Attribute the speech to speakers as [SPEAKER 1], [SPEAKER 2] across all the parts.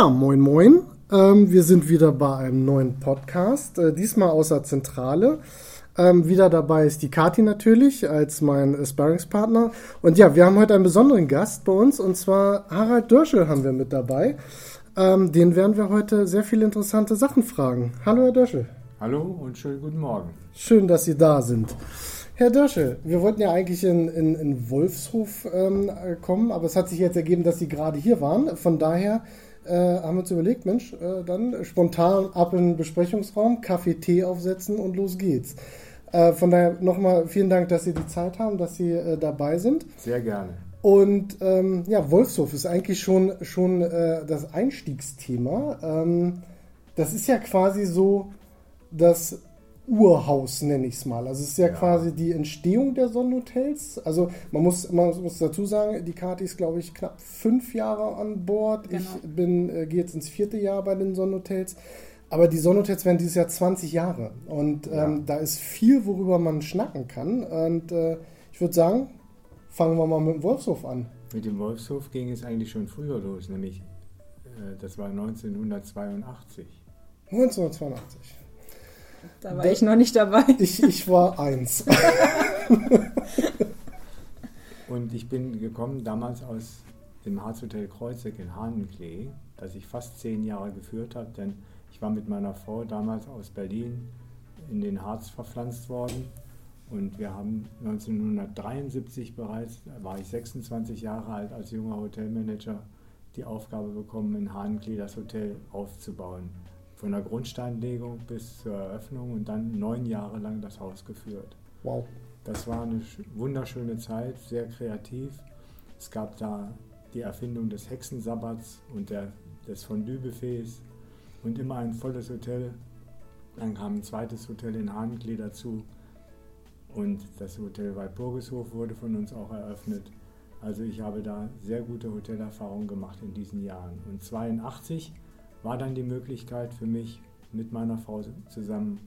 [SPEAKER 1] Ja, moin moin. Ähm, wir sind wieder bei einem neuen Podcast, äh, diesmal außer Zentrale. Ähm, wieder dabei ist die Kati natürlich als mein äh, Sparringspartner. Und ja, wir haben heute einen besonderen Gast bei uns und zwar Harald Dörschel haben wir mit dabei. Ähm, den werden wir heute sehr viele interessante Sachen fragen. Hallo, Herr Dörschel.
[SPEAKER 2] Hallo und schönen guten Morgen.
[SPEAKER 1] Schön, dass Sie da sind. Herr Dörschel, wir wollten ja eigentlich in, in, in Wolfshof ähm, kommen, aber es hat sich jetzt ergeben, dass Sie gerade hier waren. Von daher äh, haben wir uns überlegt, Mensch, äh, dann spontan ab in den Besprechungsraum, Kaffee, Tee aufsetzen und los geht's. Äh, von daher nochmal vielen Dank, dass Sie die Zeit haben, dass Sie äh, dabei sind.
[SPEAKER 2] Sehr gerne.
[SPEAKER 1] Und ähm, ja, Wolfshof ist eigentlich schon, schon äh, das Einstiegsthema. Ähm, das ist ja quasi so das Urhaus, nenne ich es mal. Also es ist ja, ja, quasi die Entstehung der Sonnenhotels. Also man muss, man muss dazu sagen, die Kati ist, glaube ich, knapp fünf Jahre an Bord. Genau. Ich bin, äh, gehe jetzt ins vierte Jahr bei den Sonnenhotels. Aber die Sonnenhotels werden dieses Jahr 20 Jahre. Und ähm, ja. da ist viel, worüber man schnacken kann. Und äh, ich würde sagen, fangen wir mal mit dem Wolfshof an.
[SPEAKER 2] Mit dem Wolfshof ging es eigentlich schon früher los, nämlich äh, das war 1982.
[SPEAKER 1] 1982.
[SPEAKER 3] Da war da, ich noch nicht dabei.
[SPEAKER 1] Ich, ich war eins.
[SPEAKER 2] Und ich bin gekommen damals aus dem Harzhotel Kreuzeck in Hahnenklee, das ich fast zehn Jahre geführt habe, denn ich war mit meiner Frau damals aus Berlin in den Harz verpflanzt worden und wir haben 1973 bereits, da war ich 26 Jahre alt als junger Hotelmanager, die Aufgabe bekommen, in Hahnenklee das Hotel aufzubauen von der Grundsteinlegung bis zur Eröffnung und dann neun Jahre lang das Haus geführt.
[SPEAKER 1] Wow.
[SPEAKER 2] Das war eine wunderschöne Zeit, sehr kreativ. Es gab da die Erfindung des Hexensabbats und der, des Fondue-Buffets und immer ein volles Hotel. Dann kam ein zweites Hotel in Hahnklee dazu und das Hotel Walpurgishof wurde von uns auch eröffnet. Also ich habe da sehr gute Hotelerfahrungen gemacht in diesen Jahren. Und 82 war dann die Möglichkeit für mich mit meiner Frau zusammen,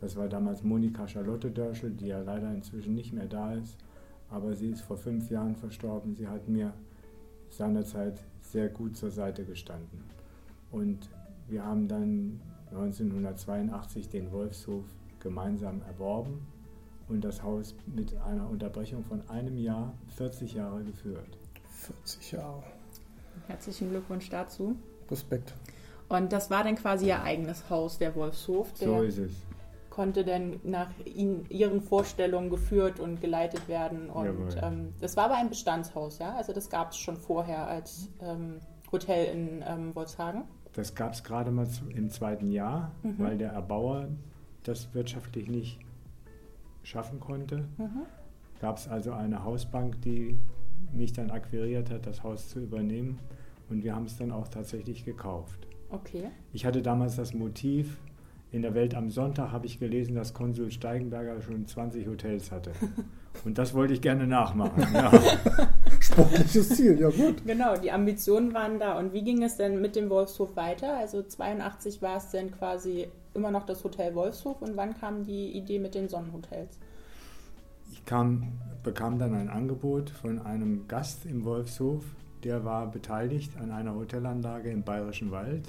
[SPEAKER 2] das war damals Monika Charlotte Dörschel, die ja leider inzwischen nicht mehr da ist, aber sie ist vor fünf Jahren verstorben. Sie hat mir seinerzeit sehr gut zur Seite gestanden. Und wir haben dann 1982 den Wolfshof gemeinsam erworben und das Haus mit einer Unterbrechung von einem Jahr 40 Jahre geführt.
[SPEAKER 1] 40 Jahre.
[SPEAKER 3] Herzlichen Glückwunsch dazu.
[SPEAKER 1] Respekt.
[SPEAKER 3] Und das war dann quasi ihr eigenes Haus, der Wolfshof. Der
[SPEAKER 2] so ist es.
[SPEAKER 3] Konnte dann nach ihn, ihren Vorstellungen geführt und geleitet werden. Und ähm, das war aber ein Bestandshaus, ja? Also das gab es schon vorher als ähm, Hotel in ähm, Wolfshagen.
[SPEAKER 2] Das gab es gerade mal im zweiten Jahr, mhm. weil der Erbauer das wirtschaftlich nicht schaffen konnte. Mhm. Gab es also eine Hausbank, die mich dann akquiriert hat, das Haus zu übernehmen. Und wir haben es dann auch tatsächlich gekauft.
[SPEAKER 3] Okay.
[SPEAKER 2] Ich hatte damals das Motiv, in der Welt am Sonntag habe ich gelesen, dass Konsul Steigenberger schon 20 Hotels hatte. Und das wollte ich gerne nachmachen. Ja.
[SPEAKER 1] Sportliches Ziel, ja gut.
[SPEAKER 3] Genau, die Ambitionen waren da. Und wie ging es denn mit dem Wolfshof weiter? Also 82 war es denn quasi immer noch das Hotel Wolfshof und wann kam die Idee mit den Sonnenhotels?
[SPEAKER 2] Ich kam, bekam dann ein Angebot von einem Gast im Wolfshof, der war beteiligt an einer Hotelanlage im Bayerischen Wald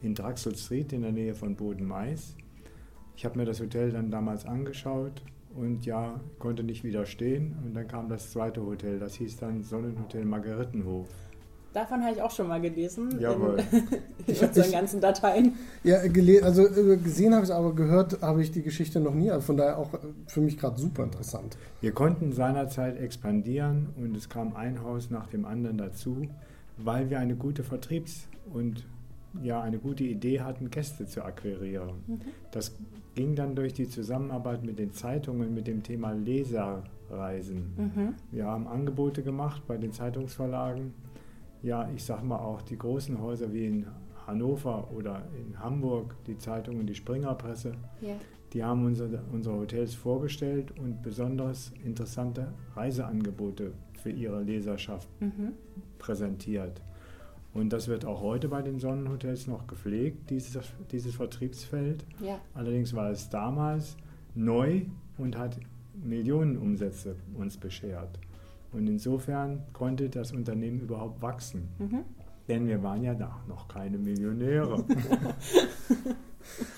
[SPEAKER 2] in Draxel Street in der Nähe von Boden-Mais. Ich habe mir das Hotel dann damals angeschaut und ja, konnte nicht widerstehen. Und dann kam das zweite Hotel, das hieß dann Sonnenhotel Margarettenhof.
[SPEAKER 3] Davon habe ich auch schon mal gelesen.
[SPEAKER 2] Jawohl.
[SPEAKER 3] In, in unseren ganzen Dateien.
[SPEAKER 1] Ja, also äh, gesehen habe ich es, aber gehört habe ich die Geschichte noch nie. Also von daher auch äh, für mich gerade super interessant.
[SPEAKER 2] Wir konnten seinerzeit expandieren und es kam ein Haus nach dem anderen dazu, weil wir eine gute Vertriebs- und ja, eine gute Idee hatten, Gäste zu akquirieren. Mhm. Das ging dann durch die Zusammenarbeit mit den Zeitungen mit dem Thema Leserreisen. Mhm. Wir haben Angebote gemacht bei den Zeitungsverlagen ja, ich sag mal auch die großen Häuser wie in Hannover oder in Hamburg, die Zeitung und die Springerpresse, ja. die haben unsere, unsere Hotels vorgestellt und besonders interessante Reiseangebote für ihre Leserschaft mhm. präsentiert. Und das wird auch heute bei den Sonnenhotels noch gepflegt, dieses, dieses Vertriebsfeld. Ja. Allerdings war es damals neu und hat Millionenumsätze uns beschert. Und insofern konnte das Unternehmen überhaupt wachsen. Mhm. Denn wir waren ja da noch keine Millionäre.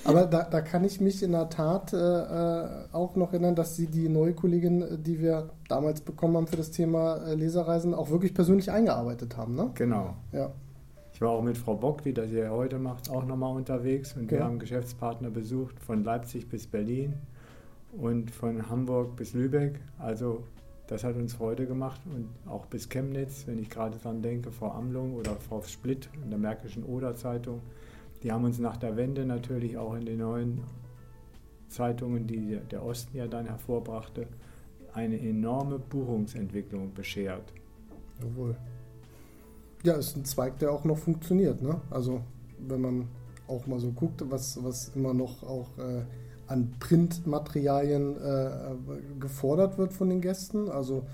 [SPEAKER 1] Aber da, da kann ich mich in der Tat äh, äh, auch noch erinnern, dass Sie die neue Kollegin, äh, die wir damals bekommen haben für das Thema äh, Leserreisen, auch wirklich persönlich eingearbeitet haben. Ne?
[SPEAKER 2] Genau.
[SPEAKER 1] Ja.
[SPEAKER 2] Ich war auch mit Frau Bock, die das ja heute macht, auch nochmal unterwegs und wir
[SPEAKER 1] Ja.
[SPEAKER 2] haben Geschäftspartner besucht von Leipzig bis Berlin und von Hamburg bis Lübeck. Also das hat uns Freude gemacht und auch bis Chemnitz, wenn ich gerade dran denke, Frau Amlung oder Frau Splitt in der Märkischen Oder Zeitung. Die haben uns nach der Wende natürlich auch in den neuen Zeitungen, die der- der Osten ja dann hervorbrachte, eine enorme Buchungsentwicklung beschert.
[SPEAKER 1] Jawohl. Ja, ist ein Zweig, der auch noch funktioniert. Ne? Also wenn man auch mal so guckt, was, was immer noch auch äh, an Printmaterialien äh, gefordert wird von den Gästen. Also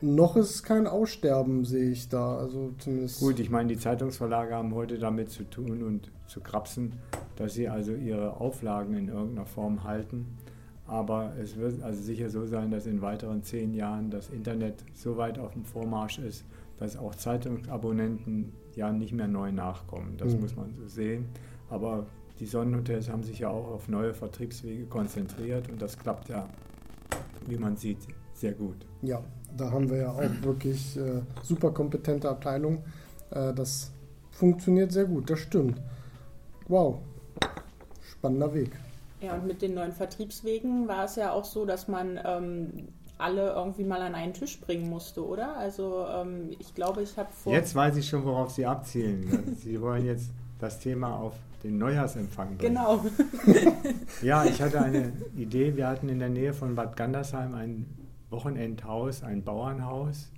[SPEAKER 1] noch ist kein Aussterben, sehe ich da. Also zumindest.
[SPEAKER 2] Gut, ich meine, die Zeitungsverlage haben heute damit zu tun und zu krapsen, dass sie also ihre Auflagen in irgendeiner Form halten. Aber es wird also sicher so sein, dass in weiteren zehn Jahren das Internet so weit auf dem Vormarsch ist, dass auch Zeitungsabonnenten ja nicht mehr neu nachkommen. Das
[SPEAKER 1] Mhm.
[SPEAKER 2] muss man so sehen. Aber die Sonnenhotels haben sich ja auch auf neue Vertriebswege konzentriert und das klappt ja, wie man sieht, sehr gut.
[SPEAKER 1] Ja, da haben wir ja auch wirklich äh, super kompetente Abteilung. Äh, das funktioniert sehr gut, das stimmt. Wow, spannender Weg.
[SPEAKER 3] Ja, und mit den neuen Vertriebswegen war es ja auch so, dass man ähm, alle irgendwie mal an einen Tisch bringen musste, oder? Also ähm, ich glaube, ich habe vor...
[SPEAKER 2] Jetzt weiß ich schon, worauf Sie abzielen. Sie wollen jetzt das Thema auf den Neujahrsempfang bringen.
[SPEAKER 3] Genau.
[SPEAKER 2] Ja, ich hatte eine Idee. Wir hatten in der Nähe von Bad Gandersheim ein Wochenendhaus, ein Bauernhaus.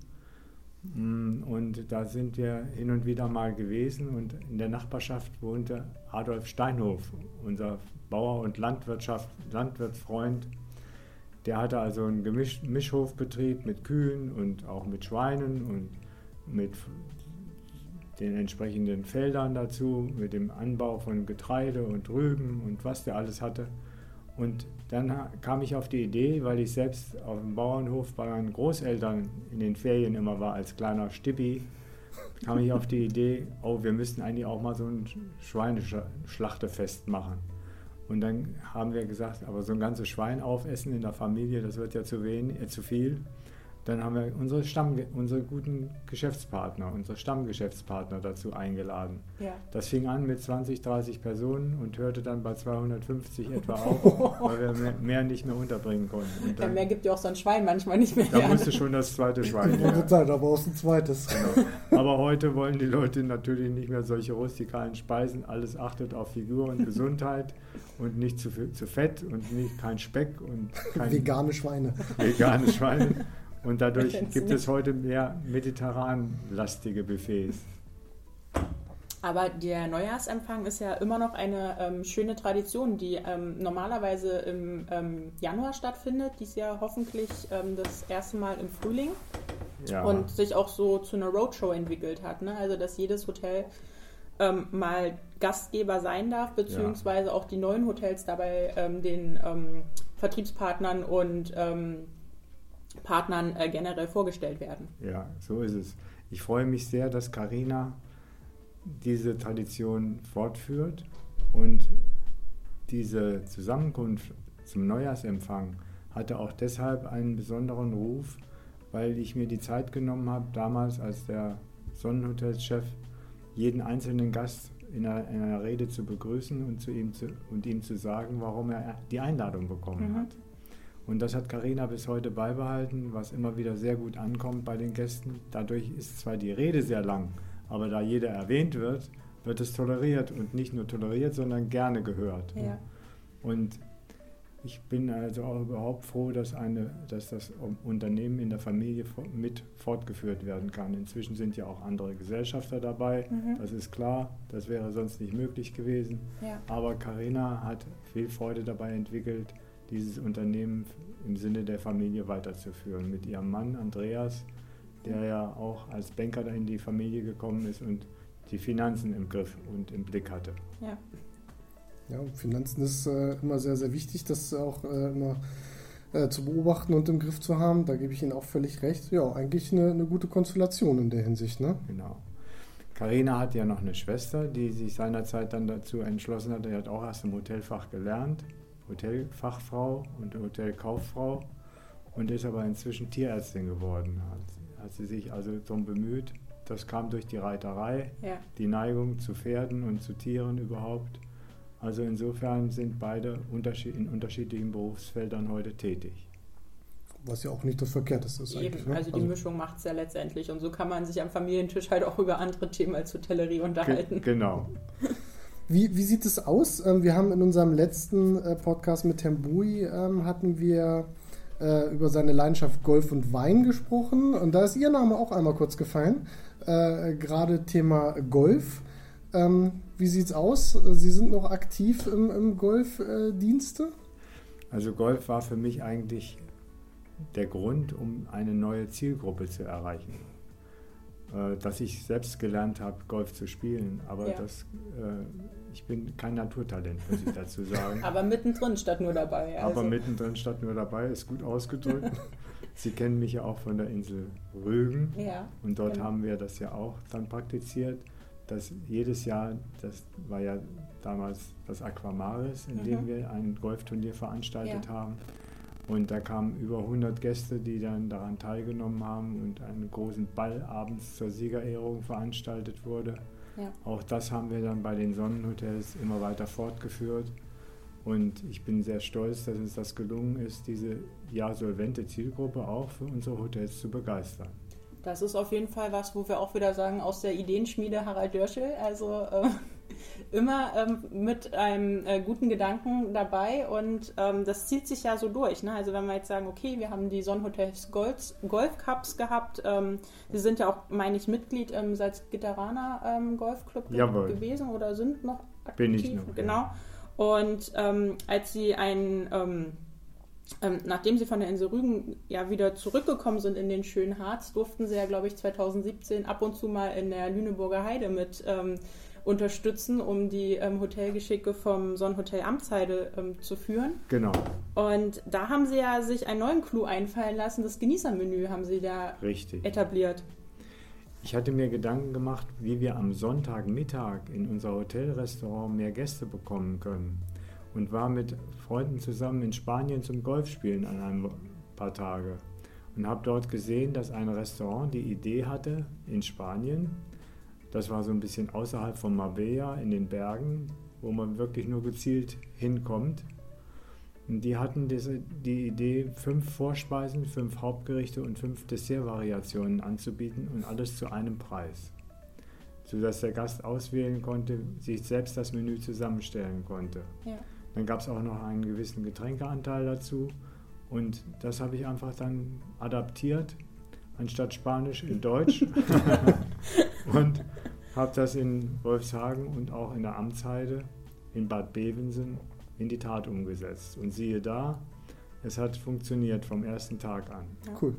[SPEAKER 2] Mm, Und da sind wir hin und wieder mal gewesen. Und in der Nachbarschaft wohnte Adolf Steinhof, unser Bauer- und Landwirtschaft, Landwirtsfreund. Der hatte also einen Gemisch Mischhofbetrieb mit Kühen und auch mit Schweinen und mit den entsprechenden Feldern dazu, mit dem Anbau von Getreide und Rüben und was der alles hatte. Und dann kam ich auf die Idee, weil ich selbst auf dem Bauernhof bei meinen Großeltern in den Ferien immer war als kleiner Stippi, kam ich auf die Idee, oh, wir müssten eigentlich auch mal so ein Schweineschlachtefest machen. Und dann haben wir gesagt, aber so ein ganzes Schwein aufessen in der Familie, das wird ja zu, wenig, äh, zu viel. Dann haben wir unsere, Stamm, unsere guten Geschäftspartner, unsere Stammgeschäftspartner dazu eingeladen.
[SPEAKER 3] Ja.
[SPEAKER 2] Das fing an mit 20, 30 Personen und hörte dann bei 250 etwa auf, weil wir mehr, mehr nicht mehr unterbringen konnten. Und
[SPEAKER 3] Ja,
[SPEAKER 2] dann,
[SPEAKER 3] mehr gibt ja auch so ein Schwein manchmal nicht mehr.
[SPEAKER 2] da
[SPEAKER 3] her.
[SPEAKER 2] musste schon das zweite Schwein
[SPEAKER 1] Ich
[SPEAKER 2] her.
[SPEAKER 1] sagen, da brauchst du ein zweites.
[SPEAKER 2] Genau. Aber heute wollen die Leute natürlich nicht mehr solche rustikalen Speisen. Alles achtet auf Figur und Gesundheit und nicht zu, zu fett und nicht kein Speck und kein
[SPEAKER 1] Vegane Schweine.
[SPEAKER 2] vegane Schweine. Und dadurch gibt es heute mehr mediterran-lastige Buffets.
[SPEAKER 3] Aber der Neujahrsempfang ist ja immer noch eine ähm, schöne Tradition, die ähm, normalerweise im ähm, Januar stattfindet. Dies Jahr hoffentlich ähm, das erste Mal im Frühling
[SPEAKER 2] Ja.
[SPEAKER 3] und sich auch so zu einer Roadshow entwickelt hat. Ne? Also dass jedes Hotel ähm, mal Gastgeber sein darf, beziehungsweise auch die neuen Hotels dabei ähm, den Vertriebspartnern und Partnern äh, generell vorgestellt werden.
[SPEAKER 2] Ja, so ist es. Ich freue mich sehr, dass Karina diese Tradition fortführt und diese Zusammenkunft zum Neujahrsempfang hatte auch deshalb einen besonderen Ruf, weil ich mir die Zeit genommen habe, damals als der Sonnenhotelschef jeden einzelnen Gast in einer, in einer Rede zu begrüßen und, zu ihm zu, und ihm zu sagen, warum er die Einladung bekommen
[SPEAKER 3] Mhm.
[SPEAKER 2] hat. Und das hat Karina bis heute beibehalten, was immer wieder sehr gut ankommt bei den Gästen. Dadurch ist zwar die Rede sehr lang, aber da jeder erwähnt wird, wird es toleriert und nicht nur toleriert, sondern gerne gehört.
[SPEAKER 3] Ja.
[SPEAKER 2] Und ich bin also auch überhaupt froh, dass, eine, dass das Unternehmen in der Familie mit fortgeführt werden kann. Inzwischen sind ja auch andere Gesellschafter dabei,
[SPEAKER 3] Mhm.
[SPEAKER 2] das ist klar, das wäre sonst nicht möglich gewesen.
[SPEAKER 3] Ja.
[SPEAKER 2] Aber Karina hat viel Freude dabei entwickelt, dieses Unternehmen im Sinne der Familie weiterzuführen. Mit ihrem Mann Andreas, der ja auch als Banker da in die Familie gekommen ist und die Finanzen im Griff und im Blick hatte.
[SPEAKER 3] Ja.
[SPEAKER 1] Ja, Finanzen ist äh, immer sehr, sehr wichtig, das auch äh, immer äh, zu beobachten und im Griff zu haben. Da gebe ich Ihnen auch völlig recht. Ja, eigentlich eine, eine gute Konstellation in der Hinsicht. Ne?
[SPEAKER 2] Genau. Karina hat ja noch eine Schwester, die sich seinerzeit dann dazu entschlossen hat, die hat auch erst im Hotelfach gelernt, Hotelfachfrau und Hotelkauffrau und ist aber inzwischen Tierärztin geworden. Hat, hat sie sich also darum bemüht. Das kam durch die Reiterei, ja. die Neigung zu Pferden und zu Tieren überhaupt. Also insofern sind beide in unterschiedlichen Berufsfeldern heute tätig.
[SPEAKER 1] Was ja auch nicht das Verkehrteste ist.
[SPEAKER 3] Eben, ne? also die also Mischung macht es ja letztendlich. Und so kann man sich am Familientisch halt auch über andere Themen als Hotellerie unterhalten.
[SPEAKER 2] Ge genau.
[SPEAKER 1] Wie, wie sieht es aus? Ähm, wir haben in unserem letzten äh, Podcast mit Tembui ähm, hatten wir äh, über seine Leidenschaft Golf und Wein gesprochen. Und da ist Ihr Name auch einmal kurz gefallen. Äh, Gerade Thema Golf. Ähm, wie sieht es aus? Sie sind noch aktiv im, im Golfdienste?
[SPEAKER 2] also Golf war für mich eigentlich der Grund, um eine neue Zielgruppe zu erreichen. Äh, dass ich selbst gelernt habe, Golf zu spielen, aber ja. das, äh, ich bin kein Naturtalent, muss ich dazu sagen.
[SPEAKER 3] aber mittendrin statt nur dabei.
[SPEAKER 2] Also. Aber mittendrin statt nur dabei ist gut ausgedrückt. Sie kennen mich ja auch von der Insel Rügen ja, und dort genau. haben wir das ja auch dann praktiziert, dass jedes Jahr, das war ja damals das Aquamaris, in mhm. dem wir ein Golfturnier veranstaltet ja. haben und da kamen über 100 Gäste, die dann daran teilgenommen haben und einen großen Ball abends zur Siegerehrung veranstaltet wurde. Ja. Auch das haben wir dann bei den Sonnenhotels immer weiter fortgeführt. Und ich bin sehr stolz, dass uns das gelungen ist, diese ja solvente Zielgruppe auch für unsere Hotels zu begeistern.
[SPEAKER 3] Das ist auf jeden Fall was, wo wir auch wieder sagen, aus der Ideenschmiede Harald Dörschel. Also äh, immer ähm, mit einem äh, guten Gedanken dabei und ähm, das zieht sich ja so durch. Ne? Also wenn wir jetzt sagen, okay, wir haben die Sonnenhotels Golf, Golf Cups gehabt, ähm, Sie sind ja auch, meine ich, Mitglied im Salzgitteraner ähm, Golfclub
[SPEAKER 2] Jawohl.
[SPEAKER 3] gewesen oder sind noch
[SPEAKER 2] aktiv. Bin ich noch.
[SPEAKER 3] Genau. Ja. Und ähm, als Sie ein ähm, ähm, nachdem sie von der Insel Rügen ja wieder zurückgekommen sind in den schönen Harz, durften sie ja, glaube ich, 2017 ab und zu mal in der Lüneburger Heide mit ähm, unterstützen, um die ähm, Hotelgeschicke vom Sonnenhotel Amtsheide ähm, zu führen.
[SPEAKER 2] Genau.
[SPEAKER 3] Und da haben sie ja sich einen neuen Clou einfallen lassen. Das Genießermenü haben sie da
[SPEAKER 2] Richtig.
[SPEAKER 3] etabliert.
[SPEAKER 2] Ich hatte mir Gedanken gemacht, wie wir am Sonntagmittag in unser Hotelrestaurant mehr Gäste bekommen können. Und war mit Freunden zusammen in Spanien zum Golfspielen an ein paar Tage. Und habe dort gesehen, dass ein Restaurant die Idee hatte, in Spanien das war so ein bisschen außerhalb von Marbella in den Bergen, wo man wirklich nur gezielt hinkommt. Und die hatten diese, die Idee, fünf Vorspeisen, fünf Hauptgerichte und fünf Dessertvariationen anzubieten und alles zu einem Preis. Sodass der Gast auswählen konnte, sich selbst das Menü zusammenstellen konnte. Ja. Dann gab es auch noch einen gewissen Getränkeanteil dazu. Und das habe ich einfach dann adaptiert, anstatt Spanisch in Deutsch. und habe das in Wolfshagen und auch in der Amtsheide in Bad Bevensen in die Tat umgesetzt. Und siehe da, es hat funktioniert vom ersten Tag an.
[SPEAKER 1] Ja. Cool.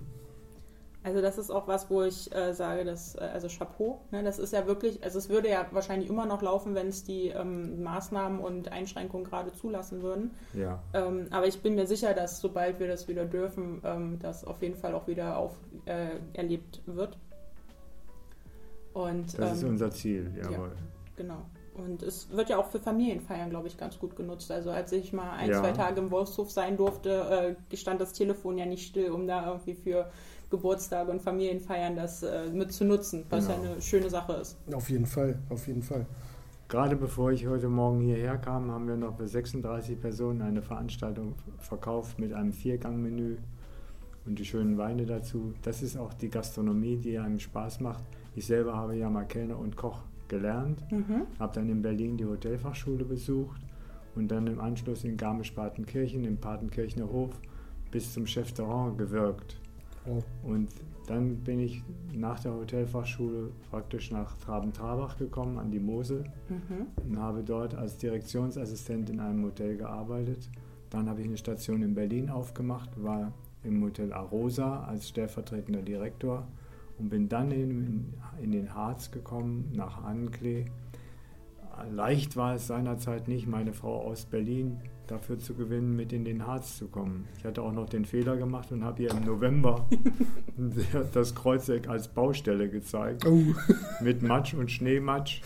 [SPEAKER 3] Also das ist auch was, wo ich äh, sage, dass, äh, also Chapeau, ne, das ist ja wirklich, also es würde ja wahrscheinlich immer noch laufen, wenn es die ähm, Maßnahmen und Einschränkungen gerade zulassen würden.
[SPEAKER 2] Ja.
[SPEAKER 3] Ähm, aber ich bin mir sicher, dass sobald wir das wieder dürfen, ähm, das auf jeden Fall auch wieder auf, äh, erlebt wird. Und,
[SPEAKER 2] das ist ähm, unser Ziel, jawohl. Ja,
[SPEAKER 3] genau. Und es wird ja auch für Familienfeiern, glaube ich, ganz gut genutzt. Also als ich mal ein, ja. zwei Tage im Wolfshof sein durfte, äh, stand das Telefon ja nicht still, um da irgendwie für Geburtstage und Familienfeiern das äh, mit zu nutzen, was genau. ja eine schöne Sache ist.
[SPEAKER 1] Auf jeden Fall, auf jeden Fall.
[SPEAKER 2] Gerade bevor ich heute Morgen hierher kam, haben wir noch für 36 Personen eine Veranstaltung verkauft mit einem Viergangmenü und die schönen Weine dazu. Das ist auch die Gastronomie, die einem Spaß macht ich selber habe ja mal Kellner und Koch gelernt, mhm. habe dann in Berlin die Hotelfachschule besucht und dann im Anschluss in Garmisch-Partenkirchen, im Partenkirchner Hof, bis zum Chefterrand gewirkt. Oh. Und dann bin ich nach der Hotelfachschule praktisch nach Traben-Trabach gekommen, an die Mosel, mhm. und habe dort als Direktionsassistent in einem Hotel gearbeitet. Dann habe ich eine Station in Berlin aufgemacht, war im Hotel Arosa als stellvertretender Direktor und bin dann in, in den Harz gekommen, nach Anklee, leicht war es seinerzeit nicht, meine Frau aus Berlin dafür zu gewinnen, mit in den Harz zu kommen. Ich hatte auch noch den Fehler gemacht und habe ihr im November das Kreuzeck als Baustelle gezeigt. Oh. Mit Matsch und Schneematsch.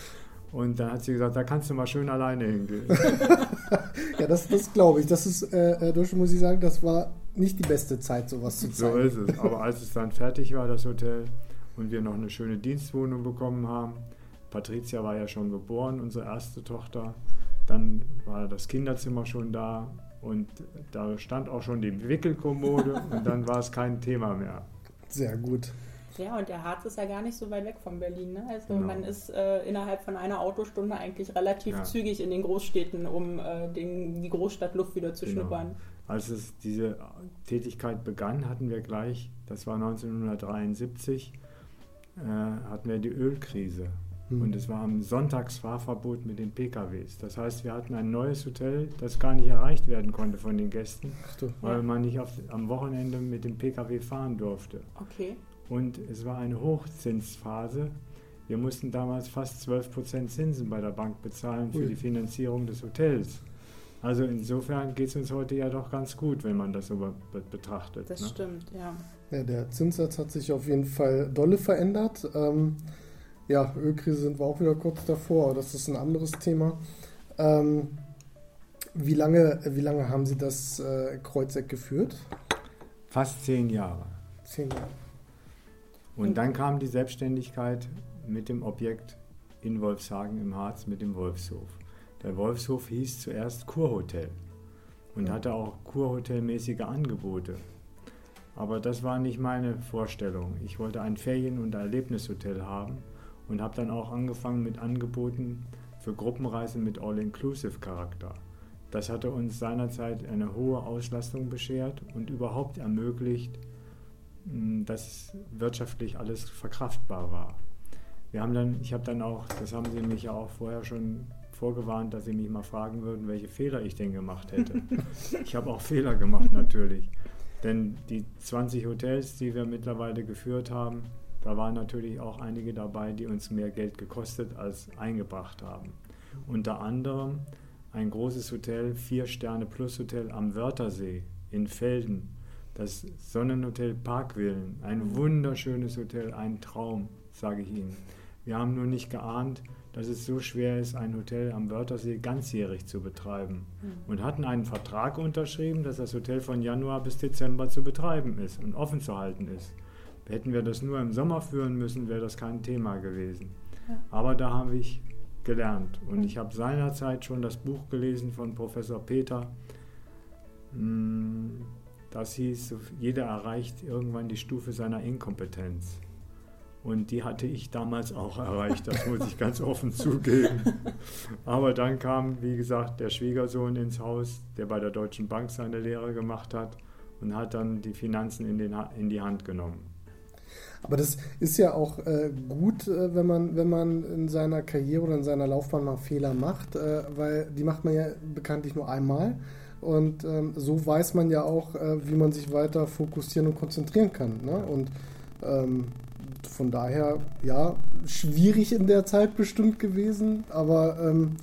[SPEAKER 2] Und dann hat sie gesagt, da kannst du mal schön alleine hingehen.
[SPEAKER 1] ja, das, das glaube ich. Das ist, äh, äh muss ich sagen, das war nicht die beste Zeit, sowas zu zeigen.
[SPEAKER 2] So ist es. Aber als es dann fertig war, das Hotel, und wir noch eine schöne Dienstwohnung bekommen haben, Patricia war ja schon geboren, unsere erste Tochter, dann war das Kinderzimmer schon da und da stand auch schon die Wickelkommode und dann war es kein Thema mehr.
[SPEAKER 1] Sehr gut.
[SPEAKER 3] Ja, und der Harz ist ja gar nicht so weit weg von Berlin. Ne? Also genau. man ist äh, innerhalb von einer Autostunde eigentlich relativ ja. zügig in den Großstädten, um äh, den, die Großstadtluft wieder zu genau. schnuppern.
[SPEAKER 2] Als es diese Tätigkeit begann, hatten wir gleich, das war 1973, äh, hatten wir die Ölkrise. Hm. Und es war am Sonntagsfahrverbot mit den PKWs. Das heißt, wir hatten ein neues Hotel, das gar nicht erreicht werden konnte von den Gästen, du, weil ja. man nicht auf, am Wochenende mit dem PKW fahren durfte.
[SPEAKER 3] Okay.
[SPEAKER 2] Und es war eine Hochzinsphase. Wir mussten damals fast 12% Zinsen bei der Bank bezahlen für Ui. die Finanzierung des Hotels. Also insofern geht es uns heute ja doch ganz gut, wenn man das so betrachtet.
[SPEAKER 3] Das
[SPEAKER 2] ne?
[SPEAKER 3] stimmt, ja.
[SPEAKER 1] ja. Der Zinssatz hat sich auf jeden Fall dolle verändert. Ähm, ja, Ölkrise sind wir auch wieder kurz davor, aber das ist ein anderes Thema. Ähm, wie, lange, wie lange haben Sie das äh, Kreuzeck geführt?
[SPEAKER 2] Fast zehn Jahre.
[SPEAKER 1] Zehn Jahre.
[SPEAKER 2] Und dann kam die Selbstständigkeit mit dem Objekt in Wolfshagen im Harz mit dem Wolfshof. Der Wolfshof hieß zuerst Kurhotel und hatte auch Kurhotelmäßige Angebote. Aber das war nicht meine Vorstellung. Ich wollte ein Ferien- und Erlebnishotel haben und habe dann auch angefangen mit Angeboten für Gruppenreisen mit All-Inclusive-Charakter. Das hatte uns seinerzeit eine hohe Auslastung beschert und überhaupt ermöglicht, hm, dass wirtschaftlich alles verkraftbar war. Wir haben dann, ich habe dann auch, das haben Sie mich ja auch vorher schon vorgewarnt, dass Sie mich mal fragen würden, welche Fehler ich denn gemacht hätte. ich habe auch Fehler gemacht natürlich. Denn die 20 Hotels, die wir mittlerweile geführt haben, da waren natürlich auch einige dabei, die uns mehr Geld gekostet als eingebracht haben. Unter anderem ein großes Hotel, vier Sterne Plus Hotel am Wörthersee in Felden, das Sonnenhotel Parkvillen, ein wunderschönes Hotel, ein Traum, sage ich Ihnen. Wir haben nur nicht geahnt, dass es so schwer ist, ein Hotel am Wörthersee ganzjährig zu betreiben. Mhm. Und hatten einen Vertrag unterschrieben, dass das Hotel von Januar bis Dezember zu betreiben ist und offen zu halten ist. Hätten wir das nur im Sommer führen müssen, wäre das kein Thema gewesen. Aber da habe ich gelernt. Und ich habe seinerzeit schon das Buch gelesen von Professor Peter. Hm, das hieß, jeder erreicht irgendwann die Stufe seiner Inkompetenz. Und die hatte ich damals auch erreicht, das muss ich ganz offen zugeben. Aber dann kam, wie gesagt, der Schwiegersohn ins Haus, der bei der Deutschen Bank seine Lehre gemacht hat und hat dann die Finanzen in, den, in die Hand genommen.
[SPEAKER 1] Aber das ist ja auch äh, gut, äh, wenn, man, wenn man in seiner Karriere oder in seiner Laufbahn mal Fehler macht, äh, weil die macht man ja bekanntlich nur einmal. Und ähm, so weiß man ja auch, äh, wie man sich weiter fokussieren und konzentrieren kann. Ne? Und ähm, von daher, ja, schwierig in der Zeit bestimmt gewesen, aber ähm,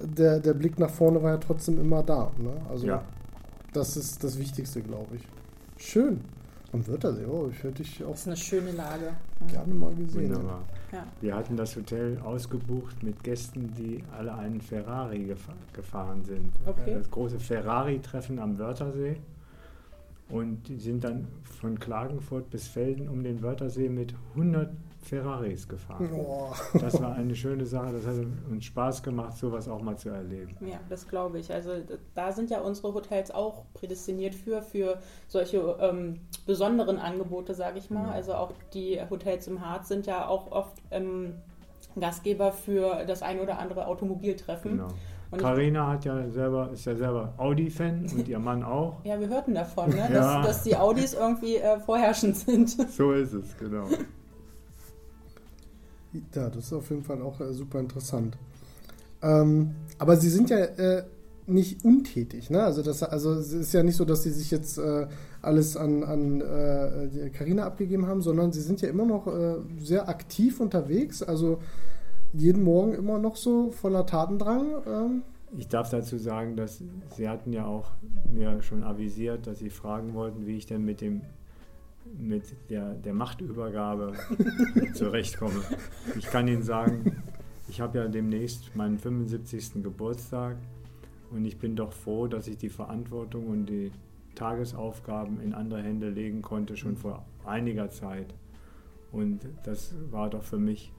[SPEAKER 1] der, der Blick nach vorne war ja trotzdem immer da. Ne? Also ja. das ist das Wichtigste, glaube ich. Schön. Am Wörthersee, oh, ich hätte dich auch.
[SPEAKER 3] Das ist eine schöne Lage.
[SPEAKER 1] Gerne mal gesehen.
[SPEAKER 2] Wunderbar. Ja. Wir hatten das Hotel ausgebucht mit Gästen, die alle einen Ferrari gefahr, gefahren sind. Okay. Das große Ferrari-Treffen am Wörthersee. Und die sind dann von Klagenfurt bis Felden um den Wörthersee mit 100 Ferraris gefahren. Oh. Das war eine schöne Sache. Das hat uns Spaß gemacht, sowas auch mal zu erleben.
[SPEAKER 3] Ja, das glaube ich. Also da sind ja unsere Hotels auch prädestiniert für, für solche ähm, besonderen Angebote, sage ich mal. Ja. Also auch die Hotels im Harz sind ja auch oft ähm, Gastgeber für das ein oder andere Automobiltreffen. Genau.
[SPEAKER 2] Carina hat ja selber, ist ja selber Audi-Fan und ihr Mann auch.
[SPEAKER 3] Ja, wir hörten davon, ne? dass, ja. dass die Audis irgendwie äh, vorherrschend sind.
[SPEAKER 2] So ist es, genau.
[SPEAKER 1] Ja, das ist auf jeden Fall auch äh, super interessant. Ähm, aber Sie sind ja äh, nicht untätig, ne? Also das, also es ist ja nicht so, dass Sie sich jetzt äh, alles an, an äh, Carina abgegeben haben, sondern Sie sind ja immer noch äh, sehr aktiv unterwegs. Also jeden Morgen immer noch so voller Tatendrang? Ähm?
[SPEAKER 2] Ich darf dazu sagen, dass Sie hatten ja auch mir schon avisiert, dass Sie fragen wollten, wie ich denn mit dem mit der, der Machtübergabe zurechtkomme. Ich kann Ihnen sagen, ich habe ja demnächst meinen 75. Geburtstag und ich bin doch froh, dass ich die Verantwortung und die Tagesaufgaben in andere Hände legen konnte, schon vor einiger Zeit. Und das war doch für mich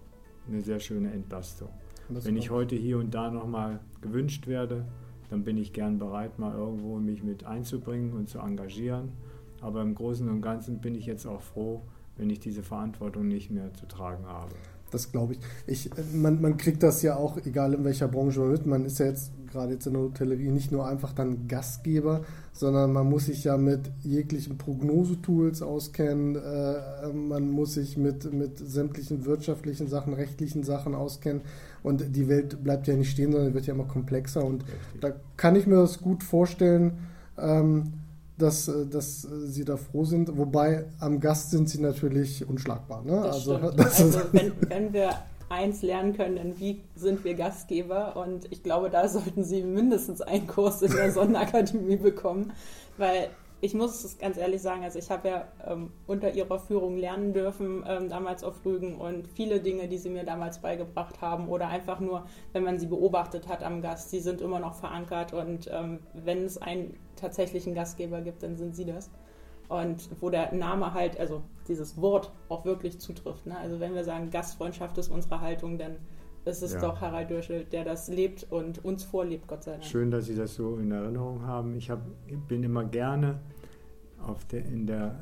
[SPEAKER 2] eine sehr schöne Entlastung. Wenn ich heute hier und da nochmal gewünscht werde, dann bin ich gern bereit, mal irgendwo mich mit einzubringen und zu engagieren. Aber im Großen und Ganzen bin ich jetzt auch froh, wenn ich diese Verantwortung nicht mehr zu tragen habe.
[SPEAKER 1] Das glaube ich. ich man, man kriegt das ja auch, egal in welcher Branche man mit. Man ist ja jetzt gerade jetzt in der Hotellerie nicht nur einfach dann Gastgeber, sondern man muss sich ja mit jeglichen Prognosetools auskennen. Äh, man muss sich mit, mit sämtlichen wirtschaftlichen Sachen, rechtlichen Sachen auskennen. Und die Welt bleibt ja nicht stehen, sondern wird ja immer komplexer. Und Richtig. da kann ich mir das gut vorstellen. Ähm, dass, äh, dass äh, sie da froh sind. Wobei am Gast sind sie natürlich unschlagbar. Ne?
[SPEAKER 3] Das also, also wenn, wenn wir eins lernen können, dann wie sind wir Gastgeber? Und ich glaube, da sollten sie mindestens einen Kurs in der Sonnenakademie bekommen, weil ich muss es ganz ehrlich sagen, also ich habe ja ähm, unter ihrer Führung lernen dürfen, ähm, damals auf Rügen und viele Dinge, die sie mir damals beigebracht haben oder einfach nur, wenn man sie beobachtet hat am Gast, sie sind immer noch verankert und ähm, wenn es einen tatsächlichen Gastgeber gibt, dann sind sie das. Und wo der Name halt, also dieses Wort auch wirklich zutrifft. Ne? Also wenn wir sagen, Gastfreundschaft ist unsere Haltung, dann ist es ja. doch Harald Dürschel, der das lebt und uns vorlebt, Gott sei Dank.
[SPEAKER 2] Schön, dass Sie das so in Erinnerung haben. Ich hab, bin immer gerne der, in, der,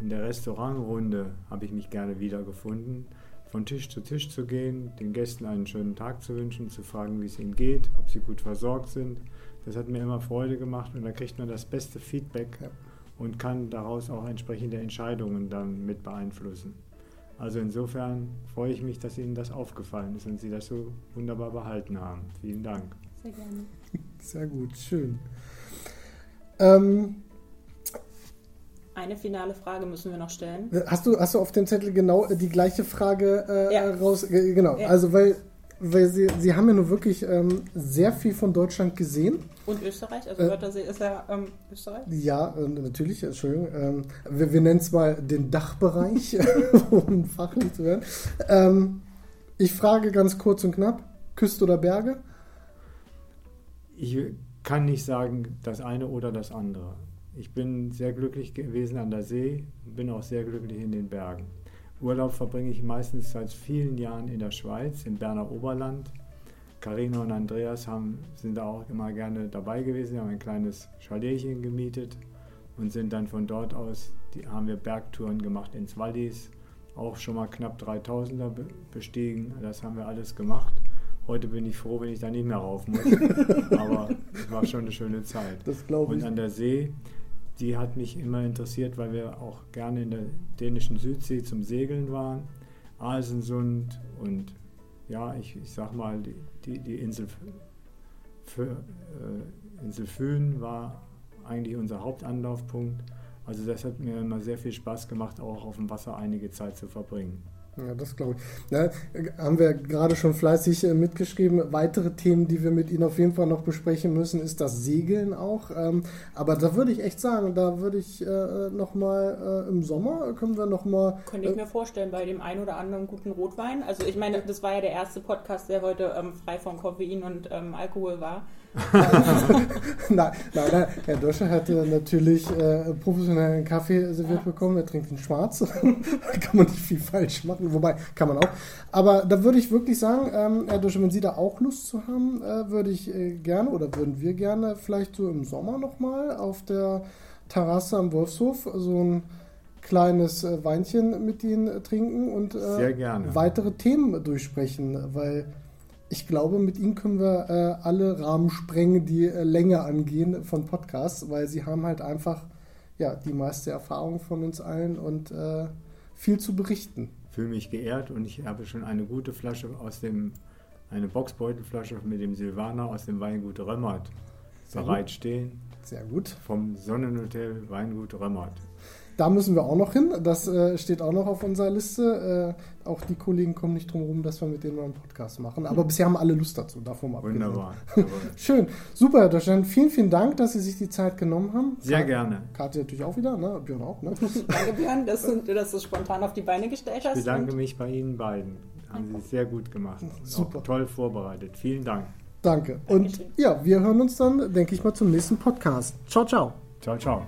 [SPEAKER 2] in der Restaurantrunde, habe ich mich gerne wiedergefunden. Von Tisch zu Tisch zu gehen, den Gästen einen schönen Tag zu wünschen, zu fragen, wie es ihnen geht, ob sie gut versorgt sind. Das hat mir immer Freude gemacht und da kriegt man das beste Feedback ja. und kann daraus auch entsprechende Entscheidungen dann mit beeinflussen. Also insofern freue ich mich, dass Ihnen das aufgefallen ist und Sie das so wunderbar behalten haben. Vielen Dank.
[SPEAKER 3] Sehr gerne.
[SPEAKER 1] Sehr gut, schön. Ähm,
[SPEAKER 3] eine finale Frage müssen wir noch stellen.
[SPEAKER 1] Hast du, hast du auf dem Zettel genau die gleiche Frage äh, ja. raus? Genau, ja. also weil weil sie, sie haben ja nur wirklich ähm, sehr viel von Deutschland gesehen.
[SPEAKER 3] Und Österreich, also Wörthersee äh, ist ja ähm, Österreich?
[SPEAKER 1] Ja, äh, natürlich, Entschuldigung. Ähm, wir, wir nennen es mal den Dachbereich, um fachlich zu werden. Ähm, ich frage ganz kurz und knapp, Küste oder Berge?
[SPEAKER 2] Ich kann nicht sagen, das eine oder das andere. Ich bin sehr glücklich gewesen an der See, bin auch sehr glücklich in den Bergen. Urlaub verbringe ich meistens seit vielen Jahren in der Schweiz, im Berner Oberland. Carina und Andreas haben, sind da auch immer gerne dabei gewesen, haben ein kleines Chaletchen gemietet und sind dann von dort aus, die, haben wir Bergtouren gemacht ins Wallis, auch schon mal knapp 3000er bestiegen, das haben wir alles gemacht. Heute bin ich froh, wenn ich da nicht mehr rauf muss, aber es war schon eine schöne Zeit.
[SPEAKER 1] Das glaube
[SPEAKER 2] ich. Und an der See, die hat mich immer interessiert, weil wir auch gerne in der dänischen Südsee zum Segeln waren. Alsensund und ja, ich, ich sag mal, die, die, die Insel, für, äh, Insel Föhn war eigentlich unser Hauptanlaufpunkt. Also das hat mir immer sehr viel Spaß gemacht, auch auf dem Wasser einige Zeit zu verbringen.
[SPEAKER 1] Ja, das glaube ich. Ja, haben wir gerade schon fleißig äh, mitgeschrieben. Weitere Themen, die wir mit Ihnen auf jeden Fall noch besprechen müssen, ist das Segeln auch. Ähm, aber da würde ich echt sagen, da würde ich äh, nochmal äh, im Sommer, können wir nochmal...
[SPEAKER 3] Könnte ich mir vorstellen, bei dem einen oder anderen guten Rotwein. Also ich meine, das war ja der erste Podcast, der heute ähm, frei von Koffein und ähm, Alkohol war.
[SPEAKER 1] nein, nein, nein, Herr Doscher hat natürlich äh, professionellen Kaffee serviert bekommen. Er trinkt ihn schwarz. da kann man nicht viel falsch machen. Wobei, kann man auch. Aber da würde ich wirklich sagen, ähm, Herr Doscher, wenn Sie da auch Lust zu haben, äh, würde ich äh, gerne oder würden wir gerne vielleicht so im Sommer nochmal auf der Terrasse am Wolfshof so ein kleines äh, Weinchen mit Ihnen trinken und
[SPEAKER 2] äh,
[SPEAKER 1] weitere Themen durchsprechen, weil ich glaube, mit ihnen können wir äh, alle Rahmen sprengen, die äh, Länge angehen von Podcasts, weil sie haben halt einfach ja, die meiste Erfahrung von uns allen und äh, viel zu berichten.
[SPEAKER 2] Ich fühle mich geehrt und ich habe schon eine gute Flasche aus dem, eine Boxbeutelflasche mit dem Silvaner aus dem Weingut Römmert bereitstehen.
[SPEAKER 1] Sehr gut.
[SPEAKER 2] Vom Sonnenhotel Weingut Römmert.
[SPEAKER 1] Da müssen wir auch noch hin. Das äh, steht auch noch auf unserer Liste. Äh, auch die Kollegen kommen nicht drum herum, dass wir mit denen mal einen Podcast machen. Aber bisher haben alle Lust dazu, davon
[SPEAKER 2] mal Wunderbar.
[SPEAKER 1] Schön. Super, Herr Deutschland. Vielen, vielen Dank, dass Sie sich die Zeit genommen haben.
[SPEAKER 2] Sehr Karte, gerne.
[SPEAKER 1] Karte natürlich auch wieder, ne? Björn auch, ne?
[SPEAKER 3] Danke, Björn, dass du, dass du spontan auf die Beine gestellt hast.
[SPEAKER 2] Ich bedanke mich bei Ihnen beiden. Haben Sie sehr gut gemacht. Super. Auch toll vorbereitet. Vielen Dank.
[SPEAKER 1] Danke. Und ja, wir hören uns dann, denke ich mal, zum nächsten Podcast. Ciao, ciao.
[SPEAKER 2] Ciao, ciao.